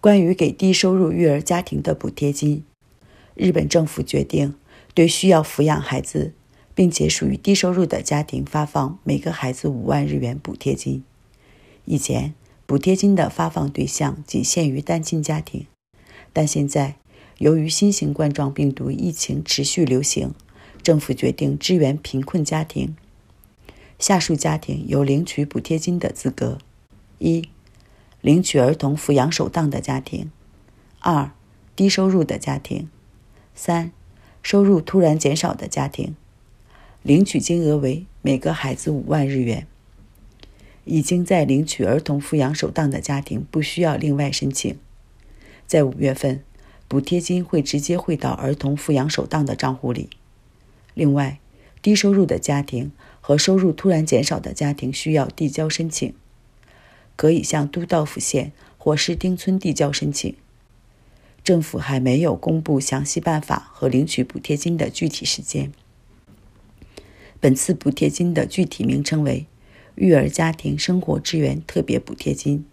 关于给低收入育儿家庭的补贴金，日本政府决定对需要抚养孩子并且属于低收入的家庭发放每个孩子五万日元补贴金。以前，补贴金的发放对象仅限于单亲家庭，但现在由于新型冠状病毒疫情持续流行，政府决定支援贫困家庭。下述家庭有领取补贴金的资格：一。领取儿童抚养手当的家庭；二、低收入的家庭；三、收入突然减少的家庭。领取金额为每个孩子五万日元。已经在领取儿童抚养手当的家庭不需要另外申请。在五月份，补贴金会直接汇到儿童抚养手当的账户里。另外，低收入的家庭和收入突然减少的家庭需要递交申请。可以向都道府县或市町村递交申请。政府还没有公布详细办法和领取补贴金的具体时间。本次补贴金的具体名称为“育儿家庭生活支援特别补贴金”。